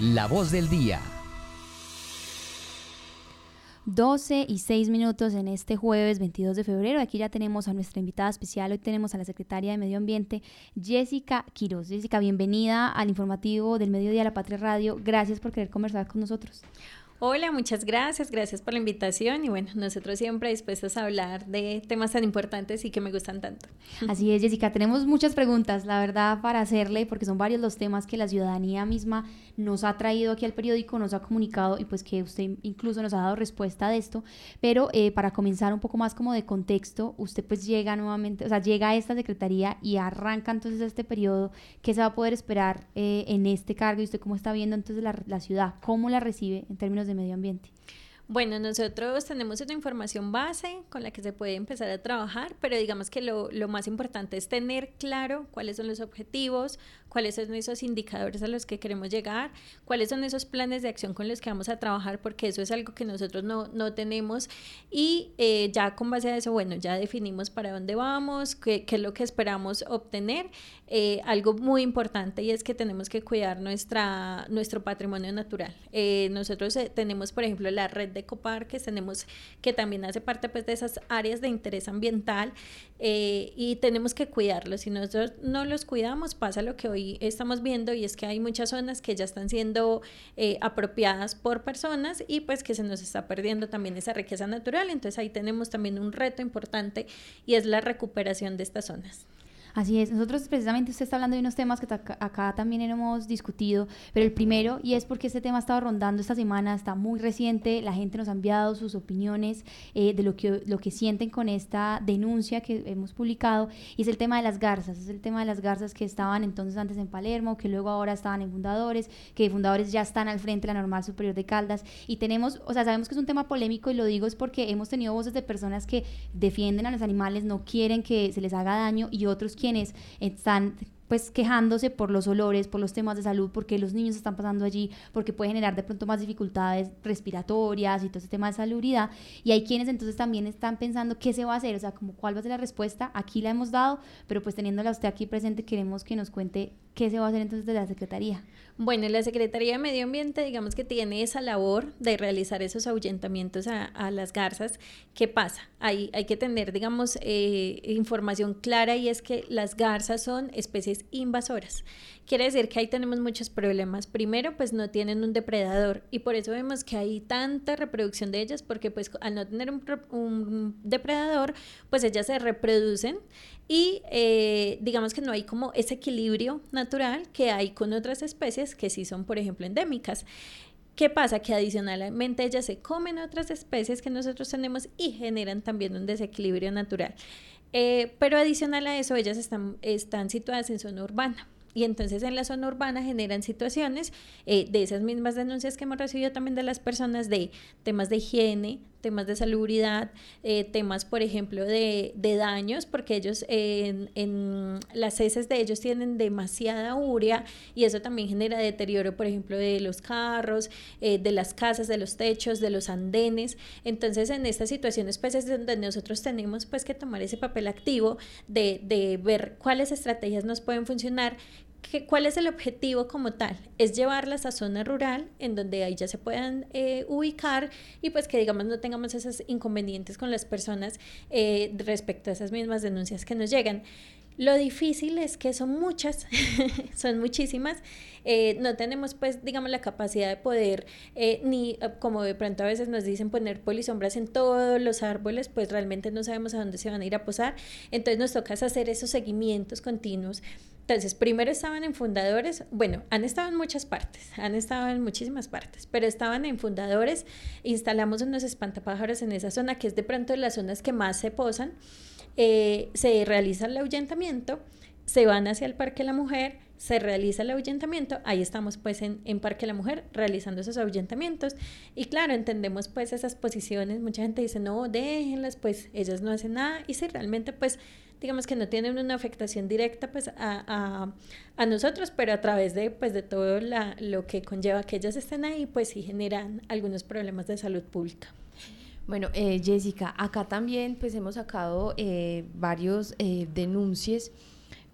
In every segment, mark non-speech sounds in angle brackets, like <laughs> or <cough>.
La voz del día. 12 y 6 minutos en este jueves 22 de febrero. Aquí ya tenemos a nuestra invitada especial. Hoy tenemos a la secretaria de Medio Ambiente, Jessica Quiroz. Jessica, bienvenida al informativo del Mediodía de la Patria Radio. Gracias por querer conversar con nosotros. Hola, muchas gracias, gracias por la invitación y bueno, nosotros siempre dispuestos a hablar de temas tan importantes y que me gustan tanto. <laughs> Así es, Jessica, tenemos muchas preguntas, la verdad, para hacerle, porque son varios los temas que la ciudadanía misma nos ha traído aquí al periódico, nos ha comunicado y pues que usted incluso nos ha dado respuesta de esto, pero eh, para comenzar un poco más como de contexto, usted pues llega nuevamente, o sea, llega a esta secretaría y arranca entonces este periodo, ¿qué se va a poder esperar eh, en este cargo y usted cómo está viendo entonces la, la ciudad, cómo la recibe en términos de de medio ambiente. Bueno, nosotros tenemos una información base con la que se puede empezar a trabajar, pero digamos que lo, lo, más importante es tener claro cuáles son los objetivos, cuáles son esos indicadores a los que queremos llegar, cuáles son esos planes de acción con los que vamos a trabajar, porque eso es algo que nosotros no, no tenemos. Y eh, ya con base a eso, bueno, ya definimos para dónde vamos, qué, qué es lo que esperamos obtener. Eh, algo muy importante y es que tenemos que cuidar nuestra, nuestro patrimonio natural. Eh, nosotros tenemos, por ejemplo, la red de ecoparques, tenemos que también hace parte pues de esas áreas de interés ambiental eh, y tenemos que cuidarlos. Si nosotros no los cuidamos, pasa lo que hoy estamos viendo y es que hay muchas zonas que ya están siendo eh, apropiadas por personas y pues que se nos está perdiendo también esa riqueza natural. Entonces ahí tenemos también un reto importante y es la recuperación de estas zonas. Así es, nosotros precisamente usted está hablando de unos temas que acá también hemos discutido, pero el primero, y es porque este tema ha estado rondando esta semana, está muy reciente, la gente nos ha enviado sus opiniones eh, de lo que, lo que sienten con esta denuncia que hemos publicado, y es el tema de las garzas, es el tema de las garzas que estaban entonces antes en Palermo, que luego ahora estaban en Fundadores, que Fundadores ya están al frente de la Normal Superior de Caldas, y tenemos, o sea, sabemos que es un tema polémico y lo digo es porque hemos tenido voces de personas que defienden a los animales, no quieren que se les haga daño, y otros quienes están pues quejándose por los olores, por los temas de salud, porque los niños están pasando allí, porque puede generar de pronto más dificultades respiratorias y todo ese tema de salubridad. Y hay quienes entonces también están pensando qué se va a hacer, o sea, como cuál va a ser la respuesta. Aquí la hemos dado, pero pues teniéndola usted aquí presente, queremos que nos cuente qué se va a hacer entonces de la Secretaría. Bueno, la Secretaría de Medio Ambiente, digamos que tiene esa labor de realizar esos ahuyentamientos a, las garzas. ¿Qué pasa? Hay, hay que tener, digamos, eh, información clara y es que las garzas son especies invasoras. Quiere decir que ahí tenemos muchos problemas. Primero, pues no tienen un depredador y por eso vemos que hay tanta reproducción de ellas porque pues al no tener un, depredador, pues ellas se reproducen y eh, digamos que no hay como ese equilibrio natural que hay con otras especies que sí son, por ejemplo, endémicas. ¿Qué pasa? Que adicionalmente ellas se comen otras especies que nosotros tenemos y generan también un desequilibrio natural. Eh, pero adicional a eso, ellas están, están situadas en zona urbana. Y entonces en la zona urbana generan situaciones eh, de esas mismas denuncias que hemos recibido también de las personas de temas de higiene, temas de salubridad, eh, temas, por ejemplo, de, daños, porque ellos en, las heces de ellos tienen demasiada urea y eso también genera deterioro, por ejemplo, de los carros, eh, de las casas, de los techos, de los andenes. Entonces, en estas situaciones, pues es donde nosotros tenemos pues que tomar ese papel activo de, de ver cuáles estrategias nos pueden funcionar ¿Cuál es el objetivo como tal? Es llevarlas a zona rural en donde ahí ya se puedan eh, ubicar y pues que digamos no tengamos esos inconvenientes con las personas eh, respecto a esas mismas denuncias que nos llegan. Lo difícil es que son muchas, <laughs> son muchísimas. Eh, no tenemos, pues, digamos, la capacidad de poder, ni como de pronto a veces nos dicen poner polisombras en todos los árboles, pues realmente no sabemos a dónde se van a ir a posar. Entonces nos toca hacer esos seguimientos continuos entonces, primero estaban en fundadores, bueno, han estado en muchas partes, han estado en muchísimas partes, pero estaban en fundadores, instalamos unos espantapájaros en esa zona, que es de pronto de las zonas que más se posan, eh, se realiza el ahuyentamiento, se van hacia el Parque La Mujer, se realiza el ahuyentamiento, ahí estamos pues en, en, Parque La Mujer realizando esos ahuyentamientos y claro, entendemos pues esas posiciones, mucha gente dice no, déjenlas, pues ellas no hacen nada y si realmente pues digamos que no tienen una afectación directa pues a, a, nosotros, pero a través de pues de todo la, lo que conlleva que ellas estén ahí, pues sí generan algunos problemas de salud pública. Bueno, eh, Jessica, acá también pues hemos sacado eh, varios eh, denuncias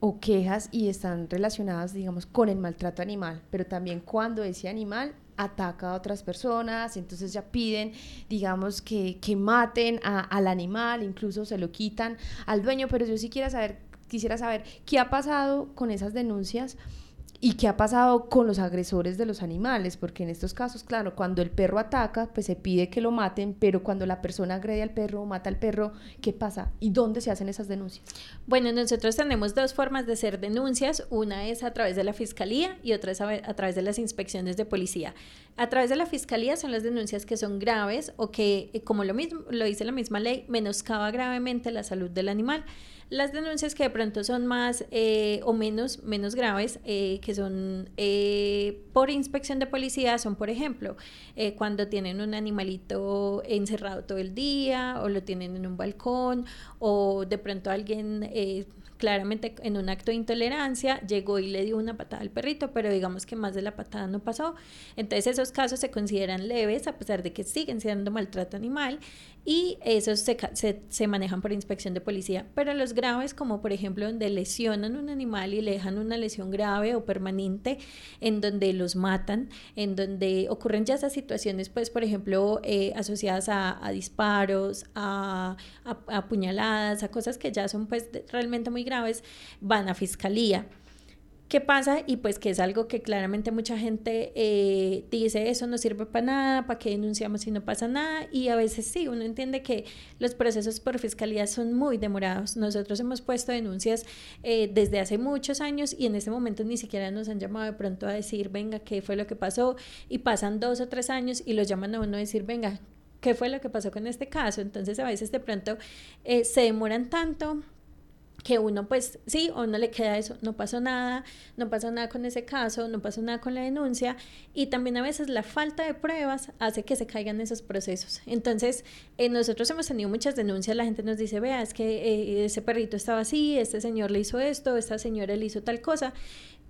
o quejas y están relacionadas, digamos, con el maltrato animal, pero también cuando ese animal ataca a otras personas, entonces ya piden, digamos, que, que maten al animal, incluso se lo quitan al dueño, pero yo sí quiero saber, quisiera saber qué ha pasado con esas denuncias ¿Y qué ha pasado con los agresores de los animales? Porque en estos casos, claro, cuando el perro ataca, pues se pide que lo maten, pero cuando la persona agrede al perro o mata al perro, ¿qué pasa? ¿Y dónde se hacen esas denuncias? Bueno, nosotros tenemos dos formas de hacer denuncias. Una es a través de la fiscalía y otra es a, través de las inspecciones de policía. A través de la fiscalía son las denuncias que son graves o que, eh, como lo mismo lo dice la misma ley, menoscaba gravemente la salud del animal. Las denuncias que de pronto son más eh, o menos, menos graves, eh, que son eh, por inspección de policía, son, por ejemplo, cuando tienen un animalito encerrado todo el día o lo tienen en un balcón o de pronto alguien claramente en un acto de intolerancia llegó y le dio una patada al perrito, pero digamos que más de la patada no pasó. Entonces esos casos se consideran leves a pesar de que siguen siendo maltrato animal y esos se, se, manejan por inspección de policía. Pero los graves, como por ejemplo donde lesionan un animal y le dejan una lesión grave o permanente, en donde los matan, en donde ocurren ya esas situaciones, pues por ejemplo, eh, asociadas a, disparos, a, a, a, puñaladas, a cosas que ya son pues realmente muy graves, van a fiscalía. ¿Qué pasa? Y pues que es algo que claramente mucha gente eh, dice, eso no sirve para nada, ¿para qué denunciamos si no pasa nada? Y a veces sí, uno entiende que los procesos por fiscalía son muy demorados. Nosotros hemos puesto denuncias eh, desde hace muchos años y en este momento ni siquiera nos han llamado de pronto a decir, venga, ¿qué fue lo que pasó? Y pasan dos o tres años y los llaman a uno a decir, venga, ¿qué fue lo que pasó con este caso? Entonces a veces de pronto eh, se demoran tanto que uno pues sí o no le queda eso, no pasó nada, no pasó nada con ese caso, no pasó nada con la denuncia y también a veces la falta de pruebas hace que se caigan esos procesos. Entonces, eh, nosotros hemos tenido muchas denuncias, la gente nos dice, vea, es que eh, ese perrito estaba así, este señor le hizo esto, esta señora le hizo tal cosa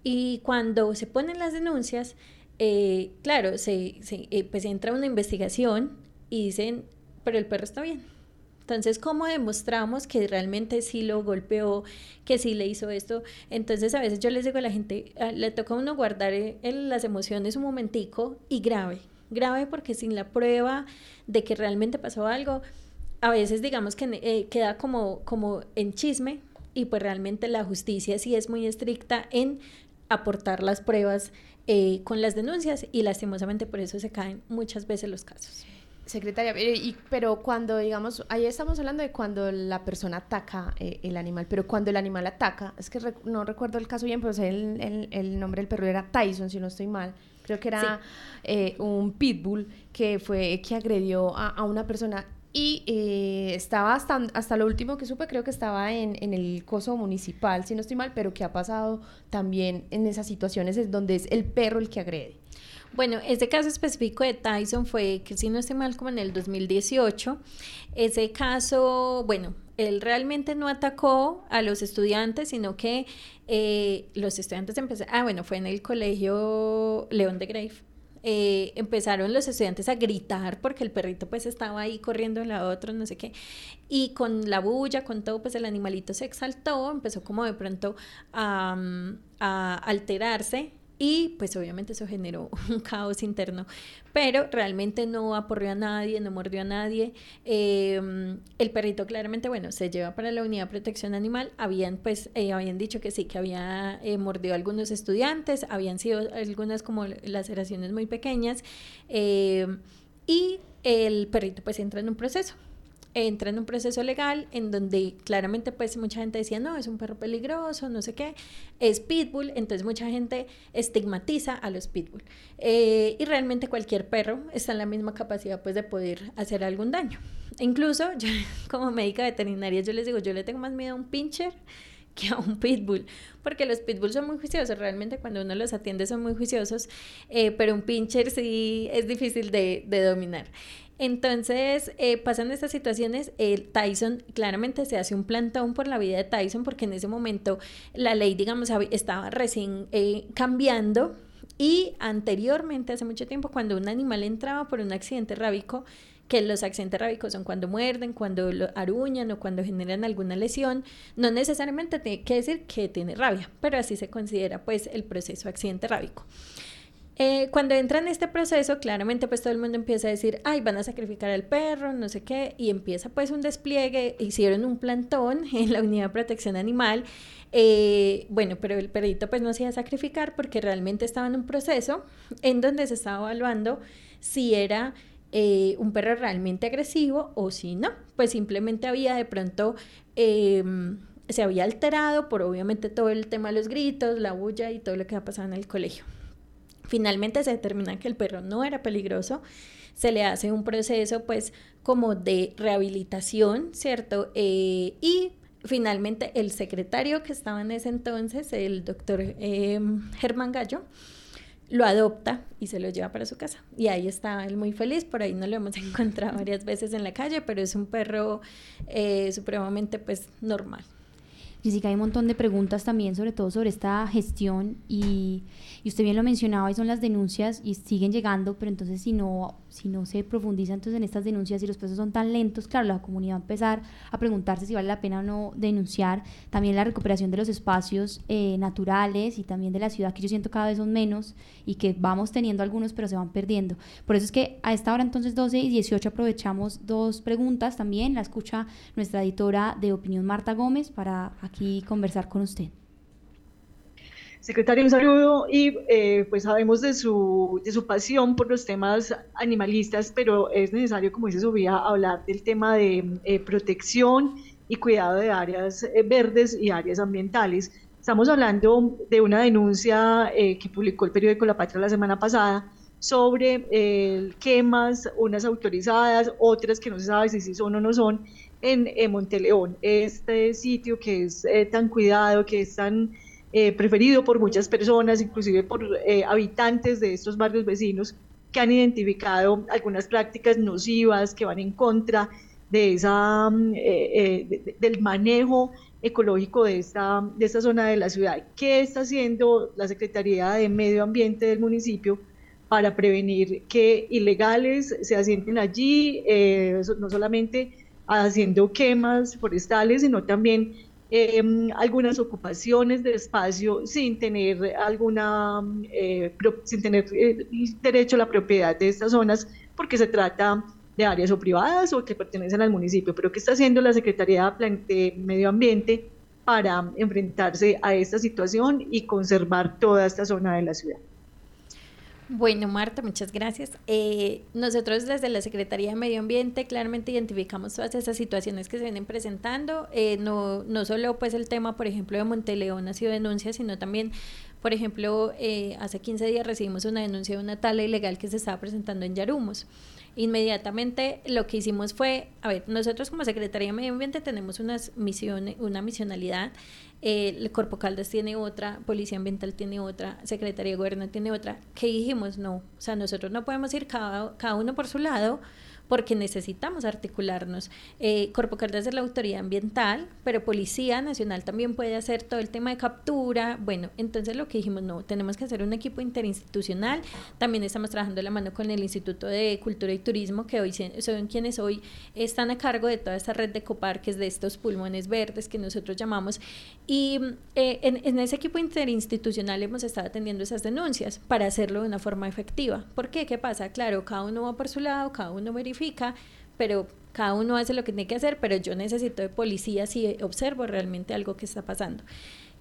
y cuando se ponen las denuncias, eh, claro, se, se pues entra una investigación y dicen, pero el perro está bien entonces, ¿cómo demostramos que realmente sí lo golpeó, que sí le hizo esto? Entonces, a veces yo les digo a la gente, ah, le toca a uno guardar eh, las emociones un momentico y grave, grave porque sin la prueba de que realmente pasó algo, a veces digamos que eh, queda como, como en chisme y pues realmente la justicia sí es muy estricta en aportar las pruebas eh, con las denuncias y lastimosamente por eso se caen muchas veces los casos. Secretaria, pero cuando, digamos, ahí estamos hablando de cuando la persona ataca eh, el animal, pero cuando el animal ataca, es que no recuerdo el caso bien, pero el, el, nombre del perro era Tyson, si no estoy mal. Creo que era eh, un pitbull que fue que agredió a, una persona y eh, estaba hasta, hasta lo último que supe, creo que estaba en, en, el coso municipal, si no estoy mal, pero que ha pasado también en esas situaciones es donde es el perro el que agrede. Bueno, este caso específico de Tyson fue, que si no estoy mal, como en el 2018. Ese caso, bueno, él realmente no atacó a los estudiantes, sino que eh, los estudiantes empezaron, ah, bueno, fue en el colegio León de Grave. Eh, empezaron los estudiantes a gritar porque el perrito pues estaba ahí corriendo en la otra, no sé qué, y con la bulla, con todo, pues el animalito se exaltó, empezó como de pronto a, a alterarse y pues obviamente eso generó <laughs> un caos interno, pero realmente no aporrió a nadie, no mordió a nadie. Em, el perrito claramente, bueno, se lleva para la unidad de protección animal. Habían pues, eh, habían dicho que sí, que había eh, mordido a algunos estudiantes, habían sido algunas como laceraciones muy pequeñas. Em, y el perrito pues entra en un proceso entra en un proceso legal en donde claramente pues mucha gente decía, no, es un perro peligroso, no sé qué, es pitbull, entonces mucha gente estigmatiza a los pitbull. Eh, y realmente cualquier perro está en la misma capacidad pues de poder hacer algún daño. incluso <laughs> yo como médica veterinaria yo les digo, yo le tengo más miedo a un pincher que a un pitbull, porque los pitbulls son muy juiciosos, realmente cuando uno los atiende son muy juiciosos, eh, pero un pincher sí es difícil de dominar. Entonces, eh, pasan estas situaciones, el Tyson claramente se hace un plantón por la vida de Tyson porque en ese momento la ley, digamos, estaba recién eh, cambiando y anteriormente, hace mucho tiempo, cuando un animal entraba por un accidente rábico, que los accidentes rábicos son cuando muerden, cuando lo aruñan o cuando generan alguna lesión. No necesariamente tiene que decir que tiene rabia, pero así se considera pues el proceso accidente rábico. Eh, cuando entra en este proceso, claramente pues todo el mundo empieza a decir, ay, van a sacrificar al perro, no sé qué, y empieza pues un despliegue, hicieron un plantón <laughs> en la unidad de protección animal, eh, bueno, pero el perrito pues no se iba a sacrificar porque realmente estaba en un proceso en donde se estaba evaluando si era eh, un perro realmente agresivo o si no, pues simplemente había de pronto... Em, se había alterado por obviamente todo el tema de los gritos, la bulla y todo lo que ha pasado en el colegio. Finalmente se determina que el perro no era peligroso, se le hace un proceso pues como de rehabilitación, ¿cierto? Eh, y finalmente el secretario que estaba en ese entonces, el doctor em, Germán Gallo, lo adopta y se lo lleva para su casa. Y ahí está él muy feliz, por ahí no lo hemos <laughs> encontrado varias veces en la calle, pero es un perro eh, supremamente pues normal. Jessica, hay un montón de preguntas también, sobre todo sobre esta gestión y, y, usted bien lo mencionaba y son las denuncias y siguen llegando, pero entonces si no, si no se profundiza entonces en estas denuncias y los procesos son tan lentos, claro, la comunidad va a empezar a preguntarse si vale la pena o no denunciar. También la recuperación de los espacios eh, naturales y también de la ciudad, que yo siento cada vez son menos y que vamos teniendo algunos, pero se van perdiendo. Por eso es que a esta hora entonces 12 y 18 aprovechamos dos preguntas también. La escucha nuestra editora de opinión Marta Gómez para aquí conversar con usted. Secretaria, un saludo y eh, pues sabemos de su, de su pasión por los temas animalistas, pero es necesario, como dice Sofía, hablar del tema de eh, protección y cuidado de áreas eh, verdes y áreas ambientales. Estamos hablando de una denuncia que publicó el periódico La Patria la semana pasada sobre quemas, unas autorizadas, otras que no se sabe si son o no son, en, Monteleón, este sitio que es eh, tan cuidado, que es tan eh, preferido por muchas personas, inclusive por eh, habitantes de estos barrios vecinos, que han identificado algunas prácticas nocivas que van en contra de esa, mm, del manejo ecológico de esta, de esta zona de la ciudad. ¿Qué está haciendo la Secretaría de Medio Ambiente del municipio para prevenir que ilegales se asienten allí, no solamente haciendo quemas forestales, sino también em, algunas ocupaciones de espacio sin tener alguna, eh, sin tener eh, derecho a la propiedad de estas zonas, porque se trata de áreas o privadas o que pertenecen al municipio. Pero ¿qué está haciendo la Secretaría de Medio Ambiente para enfrentarse a esta situación y conservar toda esta zona de la ciudad? Bueno, Marta, muchas gracias. Eh, nosotros desde la Secretaría de Medio Ambiente claramente identificamos todas esas situaciones que se vienen presentando. Eh, no, no solo pues el tema, por ejemplo, de Monteleón ha sido denuncia, sino también, por ejemplo, eh, hace 15 días recibimos una denuncia de una tala ilegal que se estaba presentando en Yarumos inmediatamente lo que hicimos fue, a ver, nosotros como Secretaría de Medio Ambiente tenemos unas misiones, una misionalidad, eh, el Corpo Caldas tiene otra, Policía Ambiental tiene otra, Secretaría de Gobierno tiene otra, que dijimos, no, o sea, nosotros no podemos ir cada, cada uno por su lado, porque necesitamos articularnos. Eh, Corpo Caldas es la autoridad ambiental, pero Policía Nacional también puede hacer todo el tema de captura. Bueno, entonces lo que dijimos, no, tenemos que hacer un equipo interinstitucional. También estamos trabajando de la mano con el Instituto de Cultura y Turismo, que hoy son quienes hoy están a cargo de toda esta red de coparques, de estos pulmones verdes que nosotros llamamos. Y eh, en, en ese equipo interinstitucional hemos estado atendiendo esas denuncias para hacerlo de una forma efectiva. ¿Por qué? ¿Qué pasa? Claro, cada uno va por su lado, cada uno verifica pero cada uno hace lo que tiene que hacer, pero yo necesito de policía si observo realmente algo que está pasando.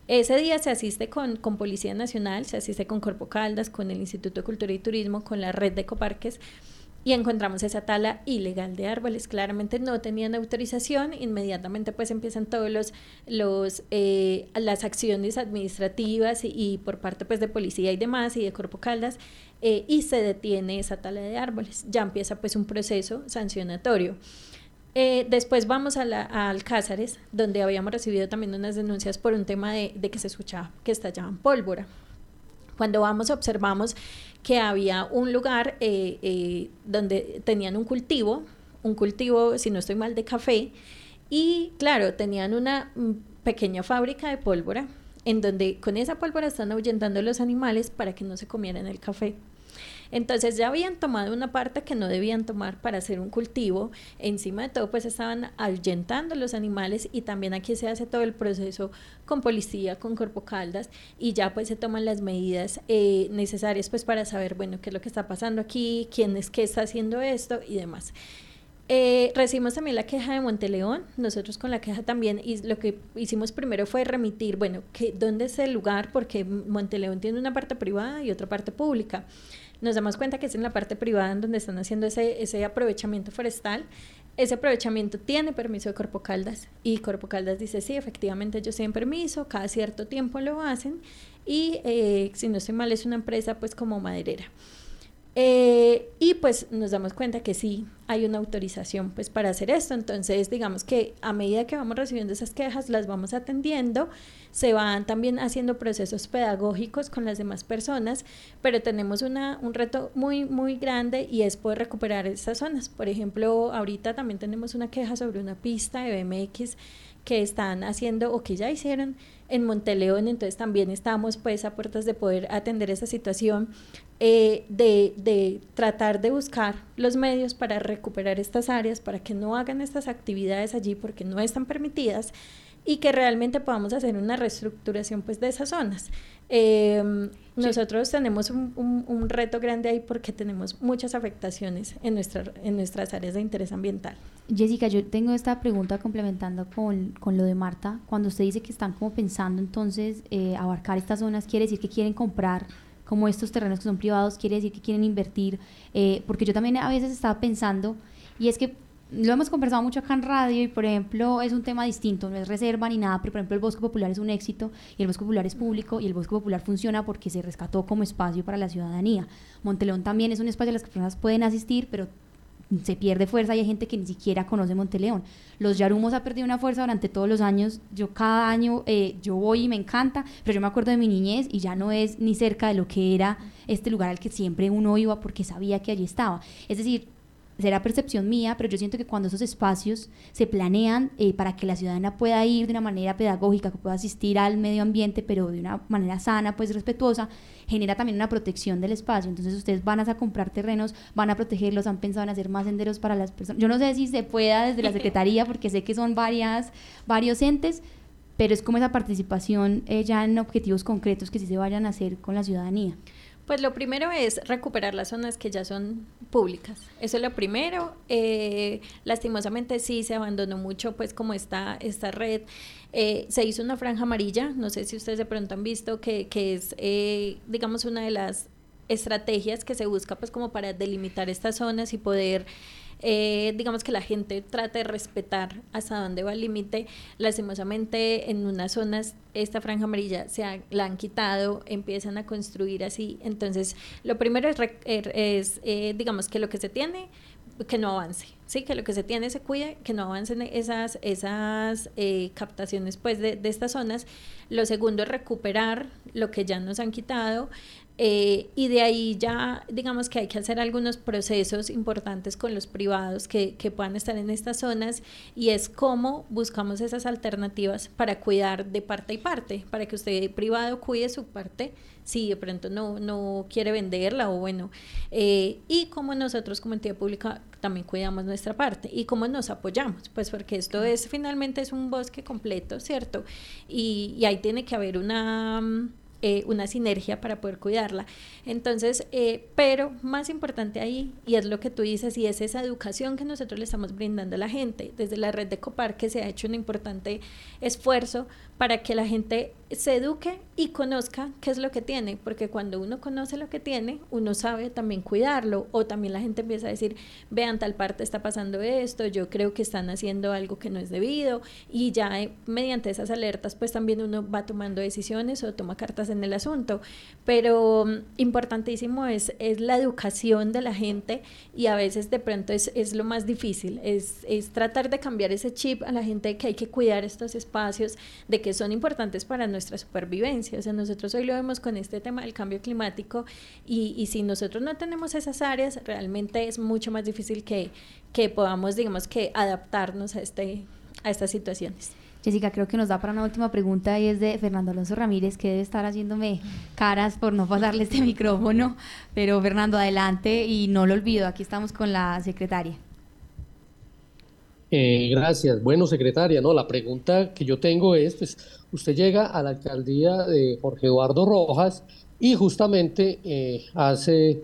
Ese día se asiste con, con Policía Nacional, se asiste con Corpo Caldas, con el Instituto de Cultura y Turismo, con la red de ecoparques y encontramos esa tala ilegal de árboles. Claramente no tenían autorización, inmediatamente pues empiezan todos los, los eh, las acciones administrativas y, por parte pues de policía y demás y de Corpo Caldas eh, y se detiene esa tala de árboles. Ya empieza pues un proceso sancionatorio. Eh, después vamos a, la, a Alcázares, donde habíamos recibido también unas denuncias por un tema de, de que se escuchaba que estallaban pólvora. Cuando vamos observamos que había un lugar eh, eh, donde tenían un cultivo, un cultivo, si no estoy mal, de café, y claro, tenían una mm, pequeña fábrica de pólvora, en donde con esa pólvora están ahuyentando los animales para que no se comieran el café. Entonces ya habían tomado una parte que no debían tomar para hacer un cultivo. Encima de todo, pues estaban ahuyentando los animales y también aquí se hace todo el proceso con policía, con Corpo Caldas y ya pues se toman las medidas eh, necesarias pues para saber, bueno, qué es lo que está pasando aquí, quién es que está haciendo esto y demás. Eh, recibimos también la queja de Monteleón, nosotros con la queja también, y lo que hicimos primero fue remitir, bueno, que, ¿dónde es el lugar? Porque Monteleón tiene una parte privada y otra parte pública. Nos damos cuenta que es en la parte privada en donde están haciendo ese, ese aprovechamiento forestal. Ese aprovechamiento tiene permiso de Corpo Caldas y Corpo Caldas dice, sí, efectivamente ellos tienen permiso, cada cierto tiempo lo hacen y eh, si no estoy mal es una empresa pues como maderera. Eh, y pues nos damos cuenta que sí hay una autorización pues para hacer esto. Entonces digamos que a medida que vamos recibiendo esas quejas las vamos atendiendo, se van también haciendo procesos pedagógicos con las demás personas, pero tenemos una, un reto muy muy grande y es poder recuperar esas zonas. Por ejemplo, ahorita también tenemos una queja sobre una pista de BMX que están haciendo o que ya hicieron en Monteleón, entonces también estamos pues a puertas de poder atender esa situación, eh, de, de, tratar de buscar los medios para recuperar estas áreas, para que no hagan estas actividades allí porque no están permitidas y que realmente podamos hacer una reestructuración pues de esas zonas. Em, nosotros tenemos un, un, reto grande ahí porque tenemos muchas afectaciones en, nuestra, en nuestras áreas de interés ambiental. Jessica, yo tengo esta pregunta complementando con, con lo de Marta. Cuando usted dice que están como pensando entonces eh, abarcar estas zonas, ¿quiere decir que quieren comprar como estos terrenos que son privados? ¿Quiere decir que quieren invertir? Eh, porque yo también a veces estaba pensando, y es que lo hemos conversado mucho acá en radio y, por ejemplo, es un tema distinto, no es reserva ni nada, pero, por ejemplo, el Bosque Popular es un éxito y el Bosque Popular es público y el Bosque Popular funciona porque se rescató como espacio para la ciudadanía. Monteleón también es un espacio a las que personas pueden asistir, pero se pierde fuerza y hay gente que ni siquiera conoce Monteleón. Los Yarumos ha perdido una fuerza durante todos los años. Yo cada año, eh, yo voy y me encanta, pero yo me acuerdo de mi niñez y ya no es ni cerca de lo que era este lugar al que siempre uno iba porque sabía que allí estaba. Es decir, será percepción mía, pero yo siento que cuando esos espacios se planean eh, para que la ciudadana pueda ir de una manera pedagógica, que pueda asistir al medio ambiente, pero de una manera sana, pues respetuosa, genera también una protección del espacio. Entonces ustedes van a comprar terrenos, van a protegerlos, han pensado en hacer más senderos para las personas. Yo no sé si se pueda desde la Secretaría, porque sé que son varias, varios entes, pero es como esa participación eh, ya en objetivos concretos que sí se vayan a hacer con la ciudadanía. Pues lo primero es recuperar las zonas que ya son públicas. Eso es lo primero. Eh, lastimosamente sí se abandonó mucho, pues como está esta red. Eh, se hizo una franja amarilla, no sé si ustedes de pronto han visto que, que es, eh, digamos, una de las estrategias que se busca pues como para delimitar estas zonas y poder eh, digamos que la gente trate de respetar hasta dónde va el límite. Lastimosamente en unas zonas esta franja amarilla se la han quitado, empiezan a construir así. Entonces lo primero es, er, eh, digamos que lo que se tiene que no avance, sí, que lo que se tiene se cuide, que no avancen esas, esas eh, captaciones pues de, de, estas zonas. Lo segundo es recuperar lo que ya nos han quitado. Eh, y de ahí ya, digamos que hay que hacer algunos procesos importantes con los privados que, que, puedan estar en estas zonas y es cómo buscamos esas alternativas para cuidar de parte y parte, para que usted privado cuide su parte si de pronto no, no quiere venderla o bueno, eh, y cómo nosotros como entidad pública también cuidamos nuestra parte y cómo nos apoyamos, pues porque esto es finalmente es un bosque completo, ¿cierto? Y, y ahí tiene que haber una eh, una sinergia para poder cuidarla. Entonces, eh, pero más importante ahí, y es lo que tú dices, y es esa educación que nosotros le estamos brindando a la gente. Desde la red de Copar que se ha hecho un importante esfuerzo para que la gente se eduque y conozca qué es lo que tiene, porque cuando uno conoce lo que tiene, uno sabe también cuidarlo, o también la gente empieza a decir, vean, tal parte está pasando esto, yo creo que están haciendo algo que no es debido, y ya eh, mediante esas alertas, pues también uno va tomando decisiones o toma cartas en el asunto, pero mm, importantísimo es, es la educación de la gente, y a veces de pronto es, es lo más difícil, es, es tratar de cambiar ese chip a la gente que hay que cuidar estos espacios, de que son importantes para nuestra supervivencia. O sea, nosotros hoy lo vemos con este tema del cambio climático y, y si nosotros no tenemos esas áreas, realmente es mucho más difícil que, que podamos, digamos, que adaptarnos a, este, a estas situaciones. Jessica, creo que nos da para una última pregunta y es de Fernando Alonso Ramírez, que debe estar haciéndome caras por no pasarle este <laughs> micrófono. Pero Fernando, adelante y no lo olvido, aquí estamos con la secretaria. Eh, gracias. Bueno, secretaria, no, la pregunta que yo tengo es, pues, usted llega a la alcaldía de Jorge Eduardo Rojas y justamente eh, hace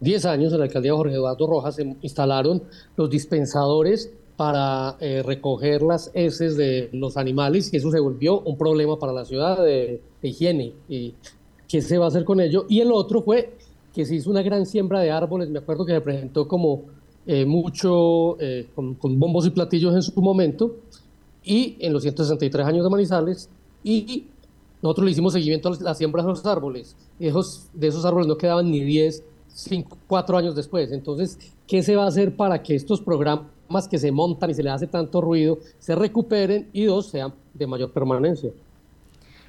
10 años en la alcaldía de Jorge Eduardo Rojas se instalaron los dispensadores para eh, recoger las heces de los animales y eso se volvió un problema para la ciudad de, higiene. Y, ¿Qué se va a hacer con ello? Y el otro fue que se hizo una gran siembra de árboles, me acuerdo que se presentó como eh, mucho eh, con, bombos y platillos en su momento, y en los 163 años de Manizales, y nosotros le hicimos seguimiento a la siembra de los árboles. Esos, de esos árboles no quedaban ni 10, 5, 4 años después. Entonces, ¿qué se va a hacer para que estos programas que se montan y se les hace tanto ruido se recuperen y dos sean de mayor permanencia?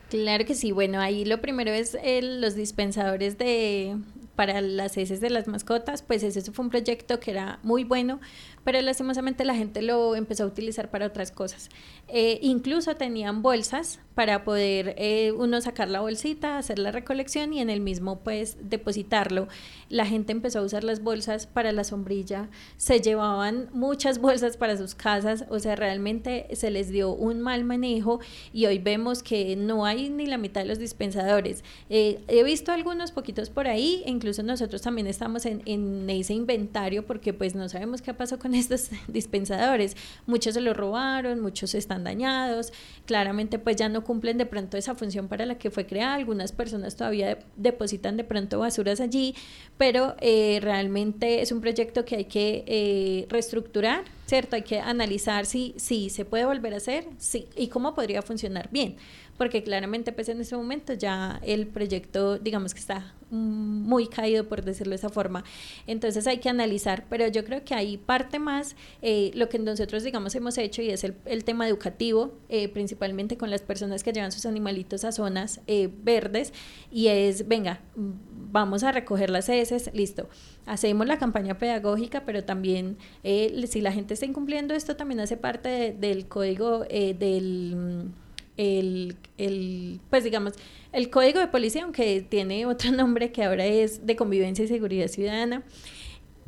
Claro que sí. Bueno, ahí lo primero es los dispensadores de para las heces de las mascotas, pues ese fue un proyecto que era muy bueno, pero lastimosamente la gente lo empezó a utilizar para otras cosas. Eh, incluso tenían bolsas para poder eh, uno sacar la bolsita, hacer la recolección y en el mismo pues depositarlo. La gente empezó a usar las bolsas para la sombrilla, se llevaban muchas bolsas para sus casas, o sea, realmente se les dio un mal manejo y hoy vemos que no hay ni la mitad de los dispensadores. Eh, he visto algunos poquitos por ahí, incluso nosotros también estamos en, en ese inventario porque pues no sabemos qué pasó con estos <laughs> dispensadores. Muchos se los robaron, muchos están dañados, claramente pues ya no cumplen de pronto esa función para la que fue creada, algunas personas todavía depositan de pronto basuras allí, pero eh, realmente es un proyecto que hay que eh, reestructurar, ¿cierto? Hay que analizar si, si se puede volver a hacer, sí, y cómo podría funcionar bien porque claramente pues en ese momento ya el proyecto digamos que está muy caído por decirlo de esa forma. Entonces hay que analizar pero yo creo que hay parte más eh, lo que nosotros digamos hemos hecho y es el, el tema educativo eh, principalmente con las personas que llevan sus animalitos a zonas eh, verdes y es venga vamos a recoger las heces listo. Hacemos la campaña pedagógica pero también si la gente está incumpliendo esto también hace parte del código del el, el, pues digamos, el código de policía, aunque tiene <laughs> otro nombre que ahora es de convivencia y seguridad ciudadana.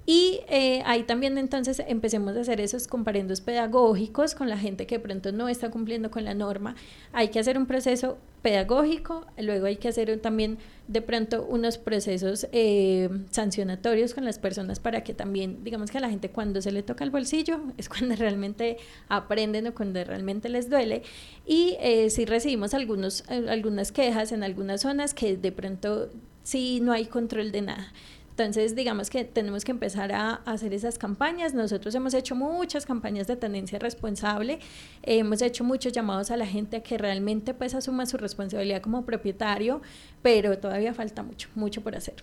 Y eh, ahí también entonces empecemos a hacer esos comparendos pedagógicos con la gente que pronto no está cumpliendo con la norma. Hay que hacer un proceso pedagógico, luego hay que hacer también de pronto unos procesos eh, sancionatorios con las personas para que también, digamos que a la gente cuando se le toca el bolsillo <laughs> es cuando realmente aprenden o cuando realmente les duele. Y eh, si recibimos algunos, algunas quejas en algunas zonas que de pronto sí no hay control de nada. Entonces, digamos que tenemos que empezar a, hacer esas campañas. Nosotros hemos hecho muchas campañas de tendencia responsable, hemos hecho muchos llamados a la gente a que realmente pues asuma su responsabilidad como propietario, pero todavía falta mucho, mucho por hacer.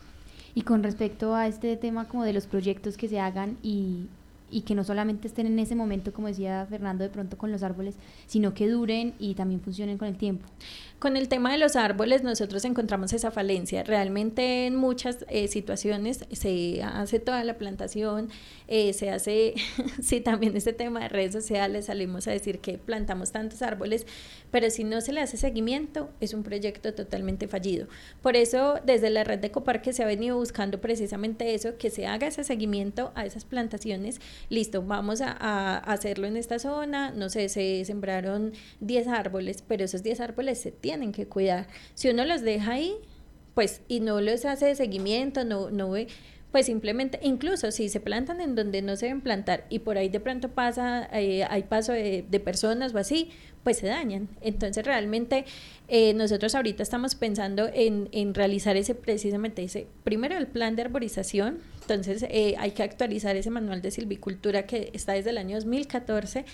Y con respecto a este tema como de los proyectos que se hagan y y que no solamente estén en ese momento, como decía Fernando, de pronto con los árboles, sino que duren y también funcionen con el tiempo. Con el tema de los árboles nosotros encontramos esa falencia. Realmente en muchas eh, situaciones se hace toda la plantación, eh, se hace, <laughs> sí, también este tema de redes sociales, salimos a decir que plantamos tantos árboles, pero si no se le hace seguimiento, es un proyecto totalmente fallido. Por eso, desde la red de Coparque se ha venido buscando precisamente eso, que se haga ese seguimiento a esas plantaciones. Listo, vamos a, hacerlo en esta zona, no sé, se sembraron 10 árboles, pero esos 10 árboles se tienen que cuidar. Si uno los deja ahí, pues, y no les hace seguimiento, no, no ve, pues simplemente, incluso si se plantan en donde no se deben plantar y por ahí de pronto pasa, eh, hay paso de, de, personas o así, pues se dañan. Entonces realmente eh, nosotros ahorita estamos pensando en, en, realizar ese precisamente ese, primero el plan de arborización, entonces eh, hay que actualizar ese manual de silvicultura que está desde el año 2014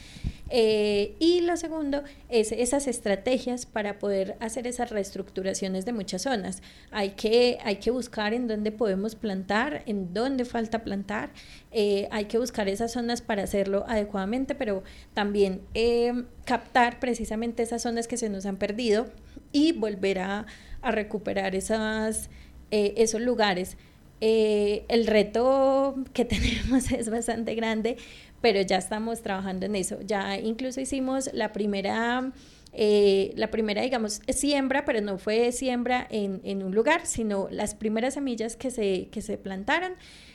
eh, y lo segundo es esas estrategias para poder hacer esas reestructuraciones de muchas zonas. Hay que, hay que buscar en dónde podemos plantar, en dónde falta plantar, hay que buscar esas zonas para hacerlo adecuadamente, pero también captar precisamente esas zonas que se nos han perdido y volver a, recuperar eh, esos lugares. Eh, el reto que <laughs> tenemos es bastante grande, pero ya estamos trabajando en eso. Ya incluso hicimos la primera... Eh, la primera, digamos, siembra, pero no fue siembra en, en, un lugar, sino las primeras semillas que se, que se plantaron.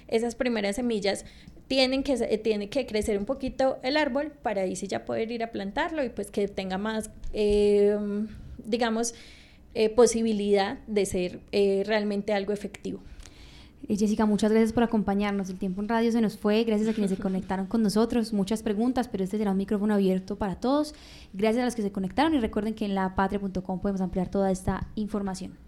Esas primeras semillas tienen que, tiene que crecer un poquito el árbol para ahí sí ya poder ir a plantarlo y pues que tenga más, eh, digamos, eh, posibilidad de ser realmente algo efectivo. Eh, Jessica, muchas gracias por acompañarnos. El tiempo en radio se nos fue. Gracias a quienes se conectaron con nosotros. Muchas preguntas, pero este será un micrófono abierto para todos. Gracias a los que se conectaron y recuerden que en lapatria.com podemos ampliar toda esta información.